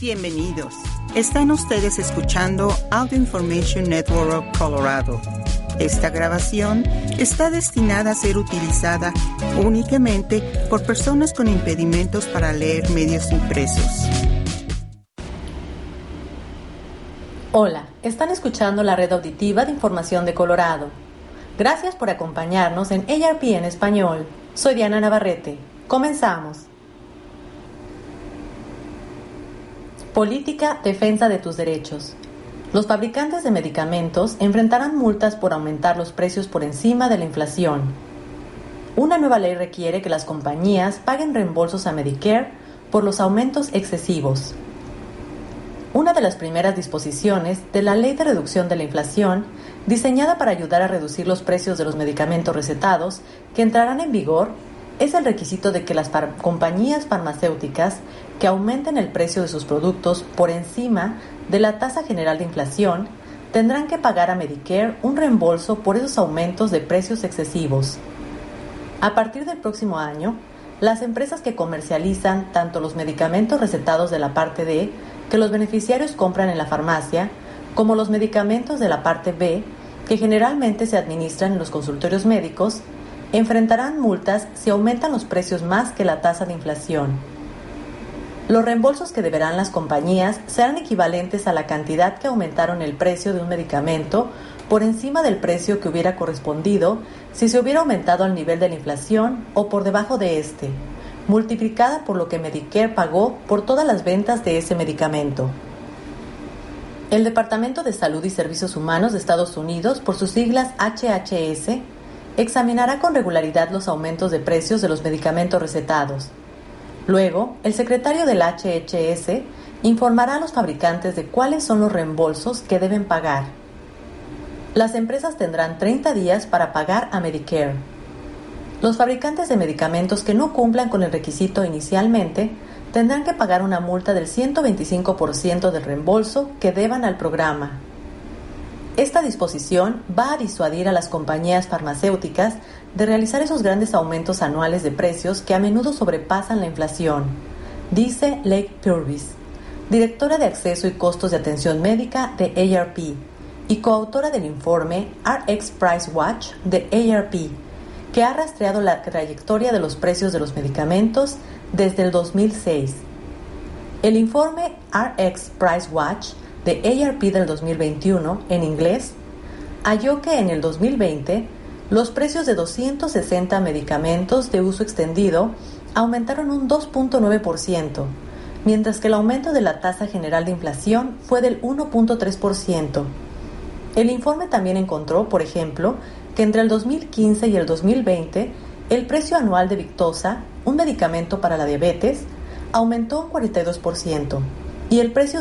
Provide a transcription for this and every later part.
Bienvenidos. Están ustedes escuchando Audio Information Network of Colorado. Esta grabación está destinada a ser utilizada únicamente por personas con impedimentos para leer medios impresos. Hola, están escuchando la red auditiva de información de Colorado. Gracias por acompañarnos en ARP en español. Soy Diana Navarrete. Comenzamos. Política Defensa de tus derechos. Los fabricantes de medicamentos enfrentarán multas por aumentar los precios por encima de la inflación. Una nueva ley requiere que las compañías paguen reembolsos a Medicare por los aumentos excesivos. Una de las primeras disposiciones de la Ley de Reducción de la Inflación, diseñada para ayudar a reducir los precios de los medicamentos recetados, que entrarán en vigor, es el requisito de que las compañías farmacéuticas que aumenten el precio de sus productos por encima de la tasa general de inflación tendrán que pagar a Medicare un reembolso por esos aumentos de precios excesivos. A partir del próximo año, las empresas que comercializan tanto los medicamentos recetados de la parte D que los beneficiarios compran en la farmacia, como los medicamentos de la parte B que generalmente se administran en los consultorios médicos, enfrentarán multas si aumentan los precios más que la tasa de inflación. Los reembolsos que deberán las compañías serán equivalentes a la cantidad que aumentaron el precio de un medicamento por encima del precio que hubiera correspondido si se hubiera aumentado al nivel de la inflación o por debajo de este, multiplicada por lo que Medicare pagó por todas las ventas de ese medicamento. El Departamento de Salud y Servicios Humanos de Estados Unidos, por sus siglas HHS, examinará con regularidad los aumentos de precios de los medicamentos recetados Luego, el secretario del HHS informará a los fabricantes de cuáles son los reembolsos que deben pagar. Las empresas tendrán 30 días para pagar a Medicare. Los fabricantes de medicamentos que no cumplan con el requisito inicialmente tendrán que pagar una multa del 125% del reembolso que deban al programa. Esta disposición va a disuadir a las compañías farmacéuticas de realizar esos grandes aumentos anuales de precios que a menudo sobrepasan la inflación, dice Lake Purvis, directora de acceso y costos de atención médica de ARP y coautora del informe RX Price Watch de ARP, que ha rastreado la trayectoria de los precios de los medicamentos desde el 2006. El informe RX Price Watch de ARP del 2021 en inglés halló que en el 2020 los precios de 260 medicamentos de uso extendido aumentaron un 2.9%, mientras que el aumento de la tasa general de inflación fue del 1.3%. El informe también encontró, por ejemplo, que entre el 2015 y el 2020 el precio anual de Victoza, un medicamento para la diabetes, aumentó un 42% y el precio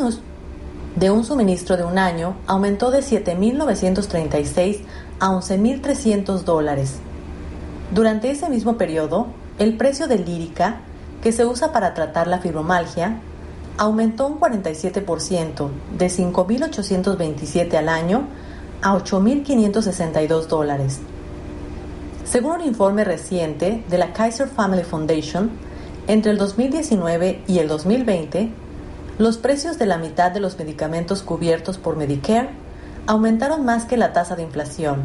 de un suministro de un año aumentó de 7.936 a 11.300 dólares. Durante ese mismo periodo, el precio de lírica, que se usa para tratar la fibromalgia, aumentó un 47%, de 5.827 al año a 8.562 dólares. Según un informe reciente de la Kaiser Family Foundation, entre el 2019 y el 2020, los precios de la mitad de los medicamentos cubiertos por Medicare aumentaron más que la tasa de inflación.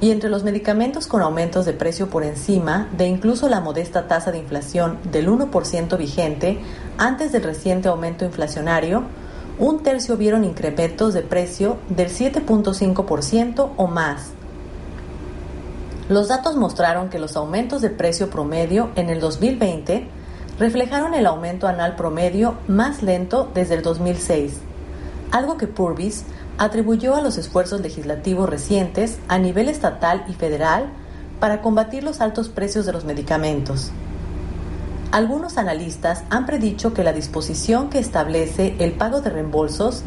Y entre los medicamentos con aumentos de precio por encima de incluso la modesta tasa de inflación del 1% vigente antes del reciente aumento inflacionario, un tercio vieron incrementos de precio del 7.5% o más. Los datos mostraron que los aumentos de precio promedio en el 2020 reflejaron el aumento anual promedio más lento desde el 2006, algo que Purvis atribuyó a los esfuerzos legislativos recientes a nivel estatal y federal para combatir los altos precios de los medicamentos. Algunos analistas han predicho que la disposición que establece el pago de reembolsos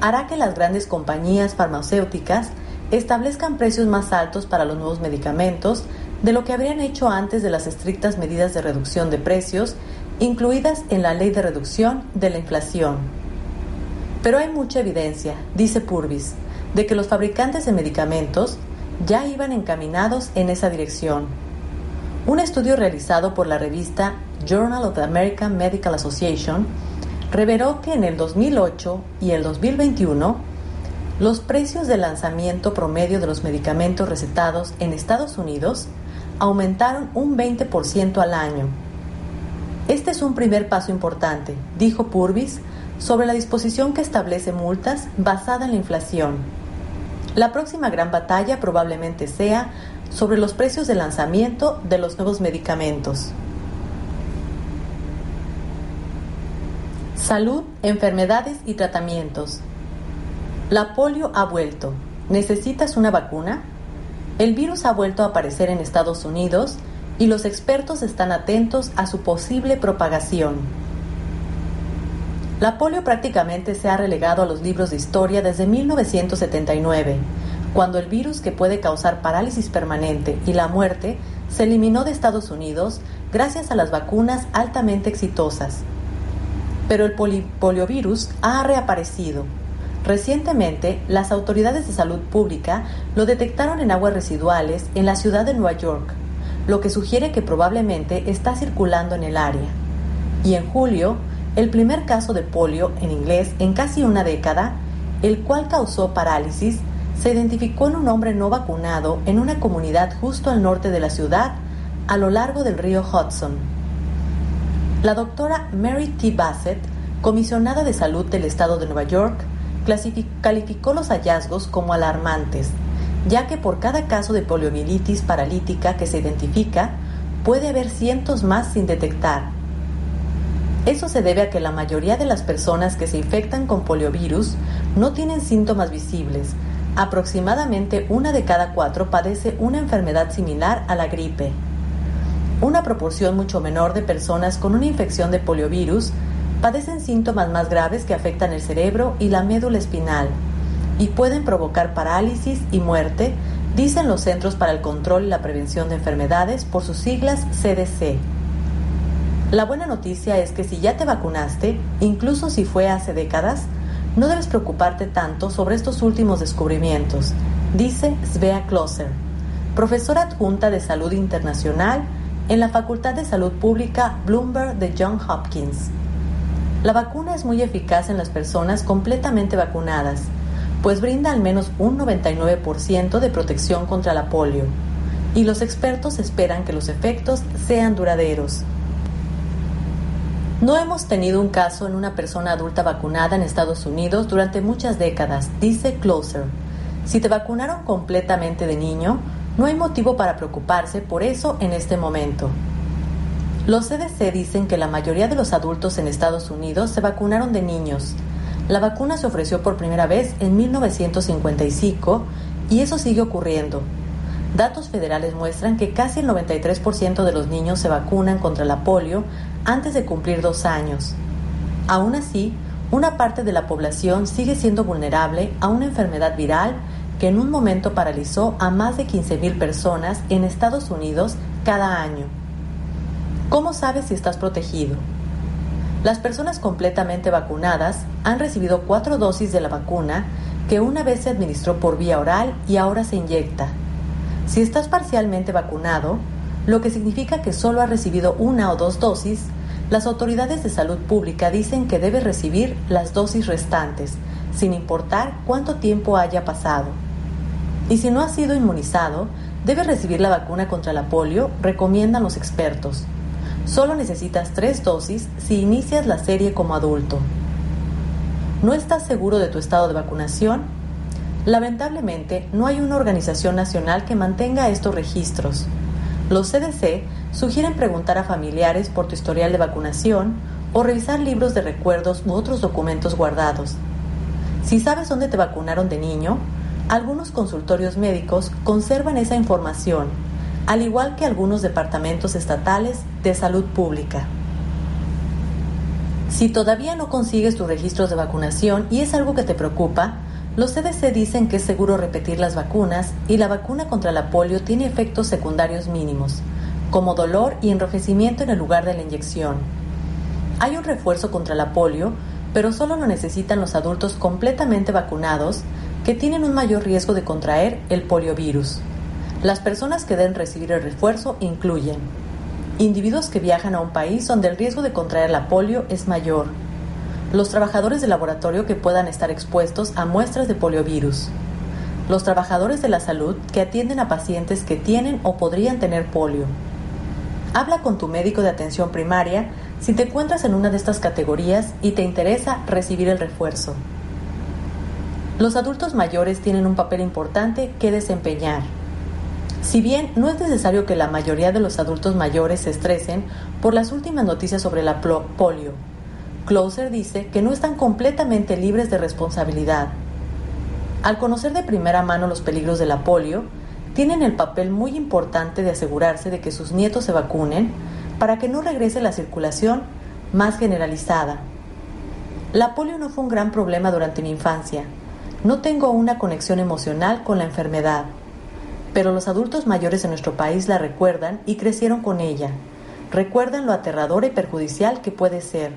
hará que las grandes compañías farmacéuticas establezcan precios más altos para los nuevos medicamentos de lo que habrían hecho antes de las estrictas medidas de reducción de precios incluidas en la ley de reducción de la inflación. Pero hay mucha evidencia, dice Purvis, de que los fabricantes de medicamentos ya iban encaminados en esa dirección. Un estudio realizado por la revista Journal of the American Medical Association reveló que en el 2008 y el 2021 los precios de lanzamiento promedio de los medicamentos recetados en Estados Unidos aumentaron un 20% al año. Este es un primer paso importante, dijo Purvis, sobre la disposición que establece multas basada en la inflación. La próxima gran batalla probablemente sea sobre los precios de lanzamiento de los nuevos medicamentos. Salud, enfermedades y tratamientos. La polio ha vuelto. ¿Necesitas una vacuna? El virus ha vuelto a aparecer en Estados Unidos y los expertos están atentos a su posible propagación. La polio prácticamente se ha relegado a los libros de historia desde 1979, cuando el virus que puede causar parálisis permanente y la muerte se eliminó de Estados Unidos gracias a las vacunas altamente exitosas. Pero el poliovirus ha reaparecido Recientemente, las autoridades de salud pública lo detectaron en aguas residuales en la ciudad de Nueva York, lo que sugiere que probablemente está circulando en el área. Y en julio, el primer caso de polio en inglés en casi una década, el cual causó parálisis, se identificó en un hombre no vacunado en una comunidad justo al norte de la ciudad, a lo largo del río Hudson. La doctora Mary T. Bassett, comisionada de salud del estado de Nueva York, calificó los hallazgos como alarmantes, ya que por cada caso de poliomielitis paralítica que se identifica, puede haber cientos más sin detectar. Eso se debe a que la mayoría de las personas que se infectan con poliovirus no tienen síntomas visibles. Aproximadamente una de cada cuatro padece una enfermedad similar a la gripe. Una proporción mucho menor de personas con una infección de poliovirus padecen síntomas más graves que afectan el cerebro y la médula espinal y pueden provocar parálisis y muerte, dicen los Centros para el Control y la Prevención de Enfermedades por sus siglas CDC. La buena noticia es que si ya te vacunaste, incluso si fue hace décadas, no debes preocuparte tanto sobre estos últimos descubrimientos, dice Svea Closer, profesora adjunta de Salud Internacional en la Facultad de Salud Pública Bloomberg de Johns Hopkins. La vacuna es muy eficaz en las personas completamente vacunadas, pues brinda al menos un 99% de protección contra la polio, y los expertos esperan que los efectos sean duraderos. No hemos tenido un caso en una persona adulta vacunada en Estados Unidos durante muchas décadas, dice Closer. Si te vacunaron completamente de niño, no hay motivo para preocuparse por eso en este momento. Los CDC dicen que la mayoría de los adultos en Estados Unidos se vacunaron de niños. La vacuna se ofreció por primera vez en 1955 y eso sigue ocurriendo. Datos federales muestran que casi el 93% de los niños se vacunan contra la polio antes de cumplir dos años. Aún así, una parte de la población sigue siendo vulnerable a una enfermedad viral que en un momento paralizó a más de 15.000 personas en Estados Unidos cada año. ¿Cómo sabes si estás protegido? Las personas completamente vacunadas han recibido cuatro dosis de la vacuna que una vez se administró por vía oral y ahora se inyecta. Si estás parcialmente vacunado, lo que significa que solo has recibido una o dos dosis, las autoridades de salud pública dicen que debes recibir las dosis restantes, sin importar cuánto tiempo haya pasado. Y si no has sido inmunizado, debes recibir la vacuna contra la polio, recomiendan los expertos. Solo necesitas tres dosis si inicias la serie como adulto. ¿No estás seguro de tu estado de vacunación? Lamentablemente, no hay una organización nacional que mantenga estos registros. Los CDC sugieren preguntar a familiares por tu historial de vacunación o revisar libros de recuerdos u otros documentos guardados. Si sabes dónde te vacunaron de niño, algunos consultorios médicos conservan esa información al igual que algunos departamentos estatales de salud pública. Si todavía no consigues tus registros de vacunación y es algo que te preocupa, los CDC dicen que es seguro repetir las vacunas y la vacuna contra la polio tiene efectos secundarios mínimos, como dolor y enrojecimiento en el lugar de la inyección. Hay un refuerzo contra la polio, pero solo lo necesitan los adultos completamente vacunados que tienen un mayor riesgo de contraer el poliovirus. Las personas que deben recibir el refuerzo incluyen individuos que viajan a un país donde el riesgo de contraer la polio es mayor, los trabajadores de laboratorio que puedan estar expuestos a muestras de poliovirus, los trabajadores de la salud que atienden a pacientes que tienen o podrían tener polio. Habla con tu médico de atención primaria si te encuentras en una de estas categorías y te interesa recibir el refuerzo. Los adultos mayores tienen un papel importante que desempeñar. Si bien no es necesario que la mayoría de los adultos mayores se estresen por las últimas noticias sobre la polio, Closer dice que no están completamente libres de responsabilidad al conocer de primera mano los peligros de la polio, tienen el papel muy importante de asegurarse de que sus nietos se vacunen para que no regrese la circulación más generalizada. La polio no fue un gran problema durante mi infancia. No tengo una conexión emocional con la enfermedad, pero los adultos mayores en nuestro país la recuerdan y crecieron con ella. Recuerdan lo aterrador y perjudicial que puede ser.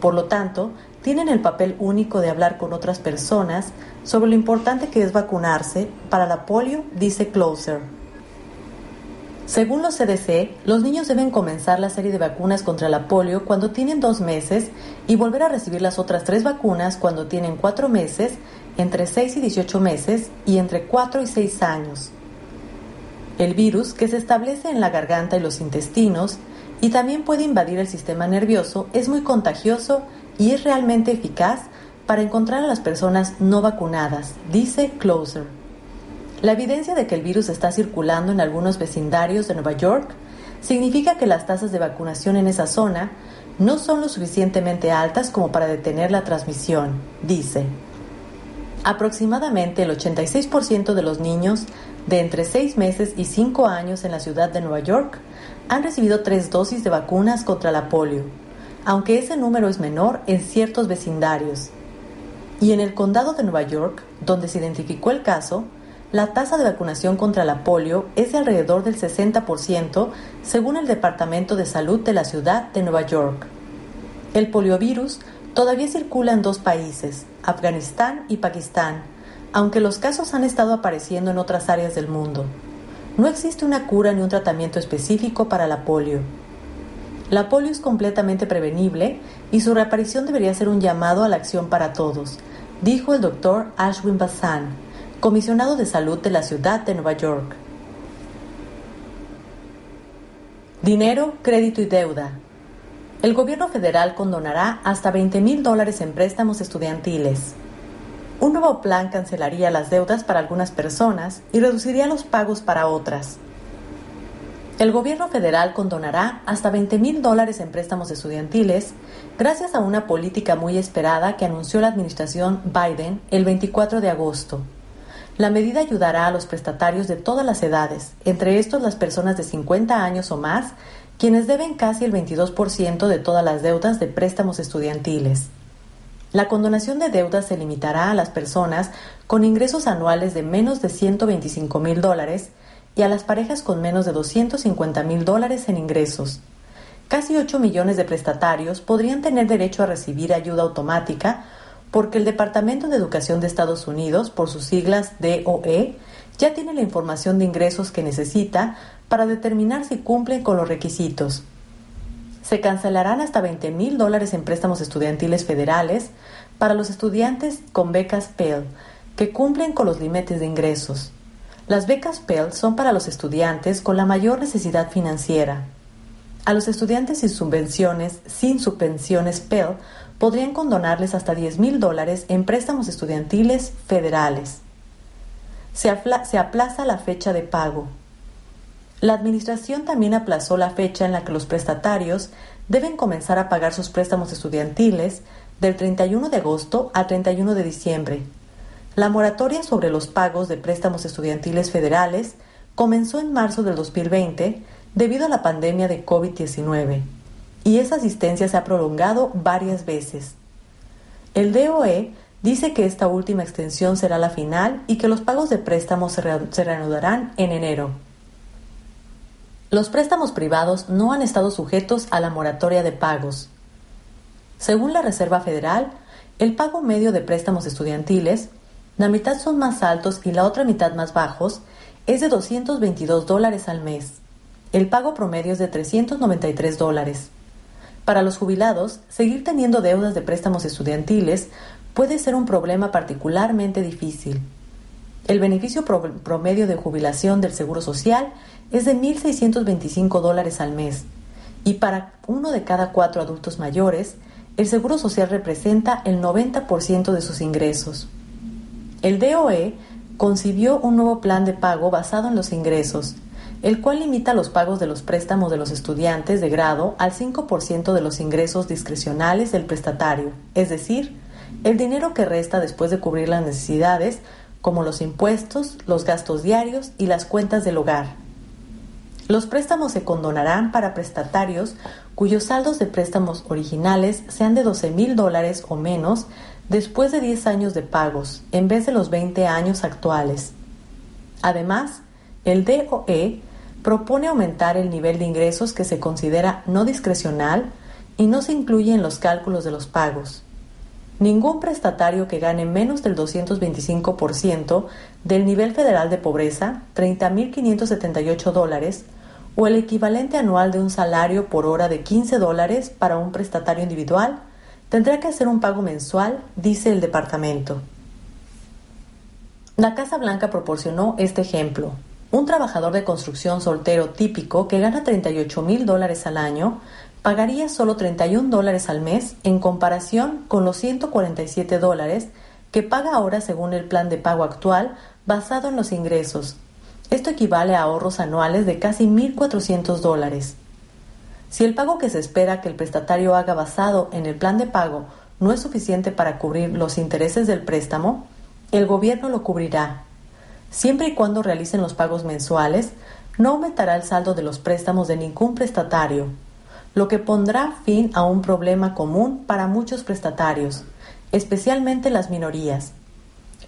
Por lo tanto, tienen el papel único de hablar con otras personas sobre lo importante que es vacunarse para la polio, dice Closer. Según los CDC, los niños deben comenzar la serie de vacunas contra la polio cuando tienen dos meses y volver a recibir las otras tres vacunas cuando tienen cuatro meses, entre 6 y 18 meses y entre 4 y 6 años. El virus, que se establece en la garganta y los intestinos y también puede invadir el sistema nervioso, es muy contagioso y es realmente eficaz para encontrar a las personas no vacunadas, dice Closer. La evidencia de que el virus está circulando en algunos vecindarios de Nueva York significa que las tasas de vacunación en esa zona no son lo suficientemente altas como para detener la transmisión, dice. Aproximadamente el 86% de los niños de entre 6 meses y 5 años en la ciudad de Nueva York han recibido tres dosis de vacunas contra la polio aunque ese número es menor en ciertos vecindarios. Y en el condado de Nueva York, donde se identificó el caso, la tasa de vacunación contra la polio es de alrededor del 60% según el Departamento de Salud de la ciudad de Nueva York. El poliovirus todavía circula en dos países, Afganistán y Pakistán, aunque los casos han estado apareciendo en otras áreas del mundo. No existe una cura ni un tratamiento específico para la polio. La polio es completamente prevenible y su reaparición debería ser un llamado a la acción para todos, dijo el doctor Ashwin Bassan, comisionado de salud de la ciudad de Nueva York. Dinero, crédito y deuda. El gobierno federal condonará hasta 20 mil dólares en préstamos estudiantiles. Un nuevo plan cancelaría las deudas para algunas personas y reduciría los pagos para otras. El gobierno federal condonará hasta 20 mil dólares en préstamos estudiantiles gracias a una política muy esperada que anunció la administración Biden el 24 de agosto. La medida ayudará a los prestatarios de todas las edades, entre estos las personas de 50 años o más, quienes deben casi el 22% de todas las deudas de préstamos estudiantiles. La condonación de deudas se limitará a las personas con ingresos anuales de menos de 125 mil dólares, y a las parejas con menos de 250 mil dólares en ingresos. Casi 8 millones de prestatarios podrían tener derecho a recibir ayuda automática porque el Departamento de Educación de Estados Unidos, por sus siglas DOE, ya tiene la información de ingresos que necesita para determinar si cumplen con los requisitos. Se cancelarán hasta 20 mil dólares en préstamos estudiantiles federales para los estudiantes con becas Pell, que cumplen con los límites de ingresos. Las becas Pell son para los estudiantes con la mayor necesidad financiera. A los estudiantes sin subvenciones, sin subvenciones Pell, podrían condonarles hasta 10 mil dólares en préstamos estudiantiles federales. Se, se aplaza la fecha de pago. La Administración también aplazó la fecha en la que los prestatarios deben comenzar a pagar sus préstamos estudiantiles del 31 de agosto al 31 de diciembre, la moratoria sobre los pagos de préstamos estudiantiles federales comenzó en marzo del 2020 debido a la pandemia de COVID-19 y esa asistencia se ha prolongado varias veces. El DOE dice que esta última extensión será la final y que los pagos de préstamos se, reanudarán en enero. Los préstamos privados no han estado sujetos a la moratoria de pagos. Según la Reserva Federal, el pago medio de préstamos estudiantiles la mitad son más altos y la otra mitad más bajos, es de 222 dólares al mes. El pago promedio es de 393 dólares. Para los jubilados, seguir teniendo deudas de préstamos estudiantiles puede ser un problema particularmente difícil. El beneficio promedio de jubilación del Seguro Social es de 1.625 dólares al mes y para uno de cada cuatro adultos mayores, el Seguro Social representa el 90% de sus ingresos. El DOE concibió un nuevo plan de pago basado en los ingresos, el cual limita los pagos de los préstamos de los estudiantes de grado al 5% de los ingresos discrecionales del prestatario, es decir, el dinero que resta después de cubrir las necesidades como los impuestos, los gastos diarios y las cuentas del hogar. Los préstamos se condonarán para prestatarios cuyos saldos de préstamos originales sean de 12 mil dólares o menos después de 10 años de pagos, en vez de los 20 años actuales. Además, el DOE propone aumentar el nivel de ingresos que se considera no discrecional y no se incluye en los cálculos de los pagos. Ningún prestatario que gane menos del 225% del nivel federal de pobreza, 30.578 dólares, o el equivalente anual de un salario por hora de 15 dólares para un prestatario individual, tendrá que hacer un pago mensual, dice el departamento. La Casa Blanca proporcionó este ejemplo. Un trabajador de construcción soltero típico que gana 38 mil dólares al año pagaría solo 31 dólares al mes en comparación con los 147 dólares que paga ahora según el plan de pago actual basado en los ingresos. Esto equivale a ahorros anuales de casi 1.400 dólares. Si el pago que se espera que el prestatario haga basado en el plan de pago no es suficiente para cubrir los intereses del préstamo, el gobierno lo cubrirá. Siempre y cuando realicen los pagos mensuales, no aumentará el saldo de los préstamos de ningún prestatario lo que pondrá fin a un problema común para muchos prestatarios, especialmente las minorías.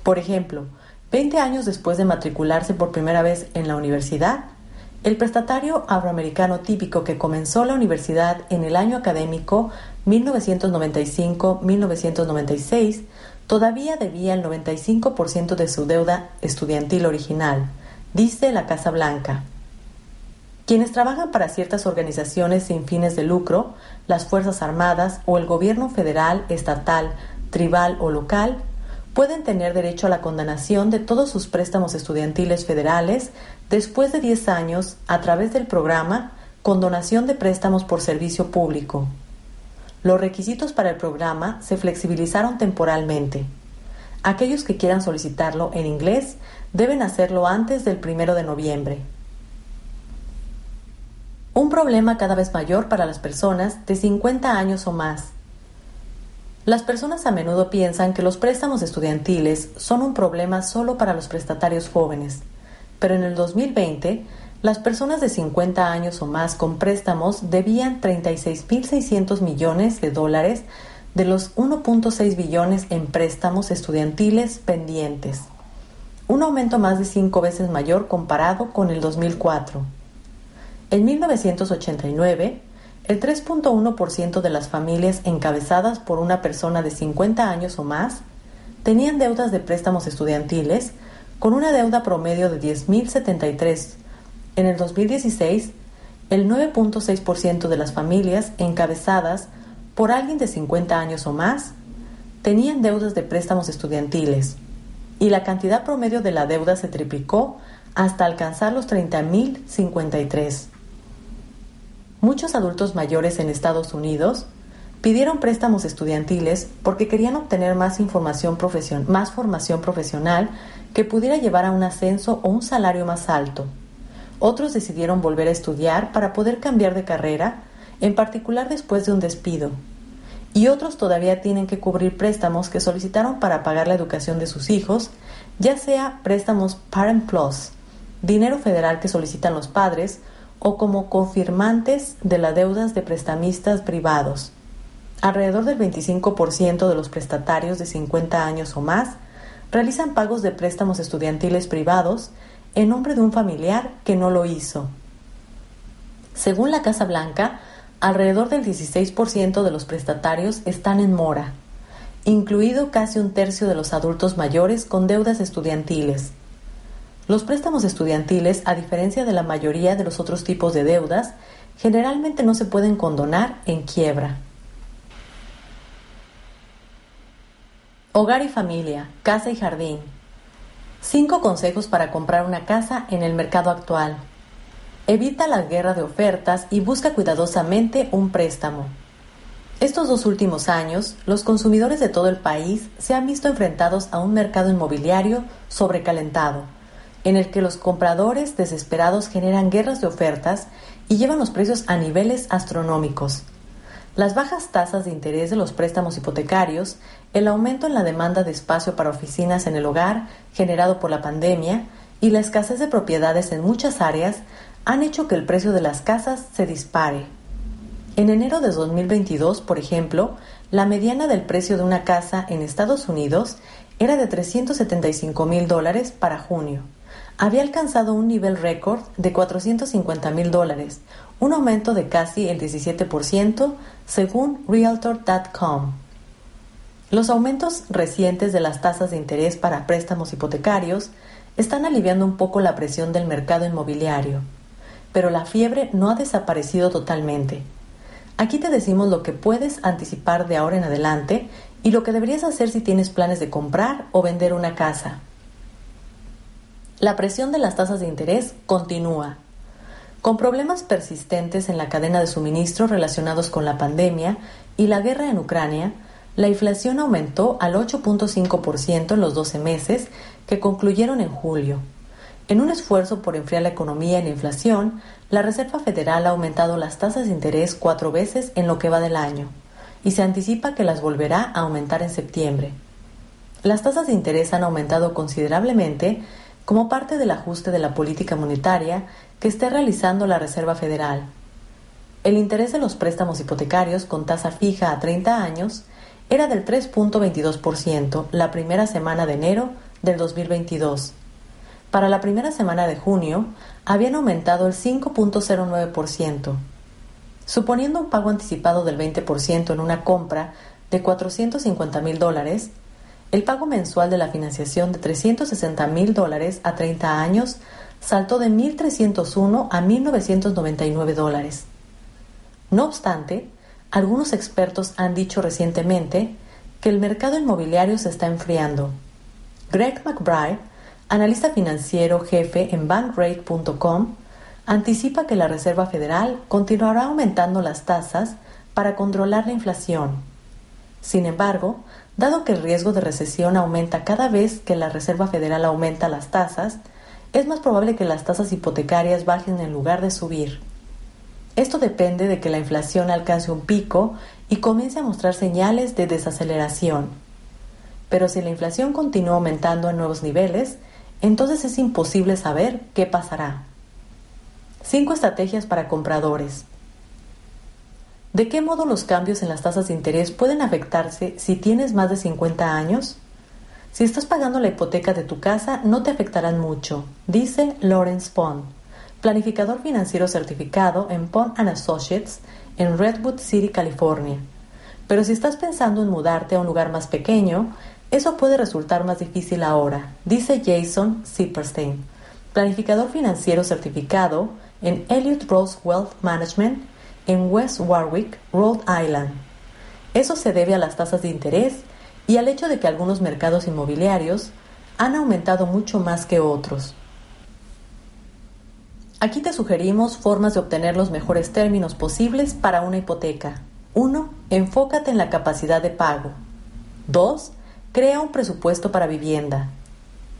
Por ejemplo, 20 años después de matricularse por primera vez en la universidad, el prestatario afroamericano típico que comenzó la universidad en el año académico 1995-1996 todavía debía el 95% de su deuda estudiantil original, dice la Casa Blanca. Quienes trabajan para ciertas organizaciones sin fines de lucro, las Fuerzas Armadas o el gobierno federal, estatal, tribal o local, pueden tener derecho a la condonación de todos sus préstamos estudiantiles federales después de 10 años a través del programa Condonación de Préstamos por Servicio Público. Los requisitos para el programa se flexibilizaron temporalmente. Aquellos que quieran solicitarlo en inglés deben hacerlo antes del 1 de noviembre un problema cada vez mayor para las personas de 50 años o más. Las personas a menudo piensan que los préstamos estudiantiles son un problema solo para los prestatarios jóvenes, pero en el 2020 las personas de 50 años o más con préstamos debían 36.600 millones de dólares de los 1.6 billones en préstamos estudiantiles pendientes, un aumento más de cinco veces mayor comparado con el 2004. En 1989, el 3.1% de las familias encabezadas por una persona de 50 años o más tenían deudas de préstamos estudiantiles con una deuda promedio de 10.073. En el 2016, el 9.6% de las familias encabezadas por alguien de 50 años o más tenían deudas de préstamos estudiantiles y la cantidad promedio de la deuda se triplicó hasta alcanzar los 30.053. Muchos adultos mayores en Estados Unidos pidieron préstamos estudiantiles porque querían obtener más información más formación profesional que pudiera llevar a un ascenso o un salario más alto. Otros decidieron volver a estudiar para poder cambiar de carrera, en particular después de un despido. Y otros todavía tienen que cubrir préstamos que solicitaron para pagar la educación de sus hijos, ya sea préstamos Parent Plus, dinero federal que solicitan los padres, o como confirmantes de las deudas de prestamistas privados. Alrededor del 25% de los prestatarios de 50 años o más realizan pagos de préstamos estudiantiles privados en nombre de un familiar que no lo hizo. Según la Casa Blanca, alrededor del 16% de los prestatarios están en mora, incluido casi un tercio de los adultos mayores con deudas estudiantiles. Los préstamos estudiantiles, a diferencia de la mayoría de los otros tipos de deudas, generalmente no se pueden condonar en quiebra. Hogar y familia, casa y jardín. Cinco consejos para comprar una casa en el mercado actual. Evita la guerra de ofertas y busca cuidadosamente un préstamo. Estos dos últimos años, los consumidores de todo el país se han visto enfrentados a un mercado inmobiliario sobrecalentado, en el que los compradores desesperados generan guerras de ofertas y llevan los precios a niveles astronómicos. Las bajas tasas de interés de los préstamos hipotecarios, el aumento en la demanda de espacio para oficinas en el hogar generado por la pandemia y la escasez de propiedades en muchas áreas han hecho que el precio de las casas se dispare. En enero de 2022, por ejemplo, la mediana del precio de una casa en Estados Unidos era de 375 mil dólares para junio. Había alcanzado un nivel récord de 450 mil dólares, un aumento de casi el 17% según Realtor.com. Los aumentos recientes de las tasas de interés para préstamos hipotecarios están aliviando un poco la presión del mercado inmobiliario, pero la fiebre no ha desaparecido totalmente. Aquí te decimos lo que puedes anticipar de ahora en adelante y lo que deberías hacer si tienes planes de comprar o vender una casa. La presión de las tasas de interés continúa. Con problemas persistentes en la cadena de suministro relacionados con la pandemia y la guerra en Ucrania, la inflación aumentó al 8.5% en los 12 meses que concluyeron en julio. En un esfuerzo por enfriar la economía y la inflación, la Reserva Federal ha aumentado las tasas de interés cuatro veces en lo que va del año y se anticipa que las volverá a aumentar en septiembre. Las tasas de interés han aumentado considerablemente como parte del ajuste de la política monetaria que esté realizando la Reserva Federal. El interés de los préstamos hipotecarios con tasa fija a 30 años era del 3.22% la primera semana de enero del 2022 para la primera semana de junio habían aumentado el 5.09%. Suponiendo un pago anticipado del 20% en una compra de 450 mil dólares, el pago mensual de la financiación de 360 mil dólares a 30 años saltó de 1.301 a 1.999 dólares. No obstante, algunos expertos han dicho recientemente que el mercado inmobiliario se está enfriando. Greg McBride, analista financiero jefe en bankrate.com, anticipa que la Reserva Federal continuará aumentando las tasas para controlar la inflación. Sin embargo, dado que el riesgo de recesión aumenta cada vez que la Reserva Federal aumenta las tasas, es más probable que las tasas hipotecarias bajen en lugar de subir. Esto depende de que la inflación alcance un pico y comience a mostrar señales de desaceleración. Pero si la inflación continúa aumentando a nuevos niveles, entonces es imposible saber qué pasará. 5 estrategias para compradores. ¿De qué modo los cambios en las tasas de interés pueden afectarse si tienes más de 50 años? Si estás pagando la hipoteca de tu casa, no te afectarán mucho, dice Lawrence Pond, planificador financiero certificado en Pond Associates en Redwood City, California. Pero si estás pensando en mudarte a un lugar más pequeño, eso puede resultar más difícil ahora, dice Jason Zipperstein, planificador financiero certificado en Elliott Rose Wealth Management en West Warwick, Rhode Island. Eso se debe a las tasas de interés y al hecho de que algunos mercados inmobiliarios han aumentado mucho más que otros. Aquí te sugerimos formas de obtener los mejores términos posibles para una hipoteca. 1. Enfócate en la capacidad de pago. 2. Crea un presupuesto para vivienda.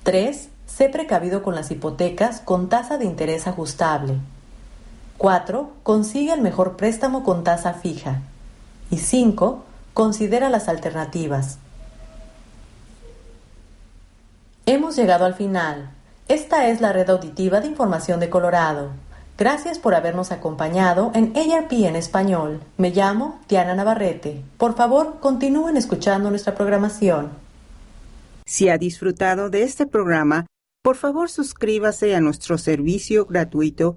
3. Sé precavido con las hipotecas con tasa de interés ajustable. 4. Consigue el mejor préstamo con tasa fija. Y 5. Considera las alternativas. Hemos llegado al final. Esta es la red auditiva de información de Colorado. Gracias por habernos acompañado en ARP en español. Me llamo Diana Navarrete. Por favor, continúen escuchando nuestra programación. Si ha disfrutado de este programa, por favor suscríbase a nuestro servicio gratuito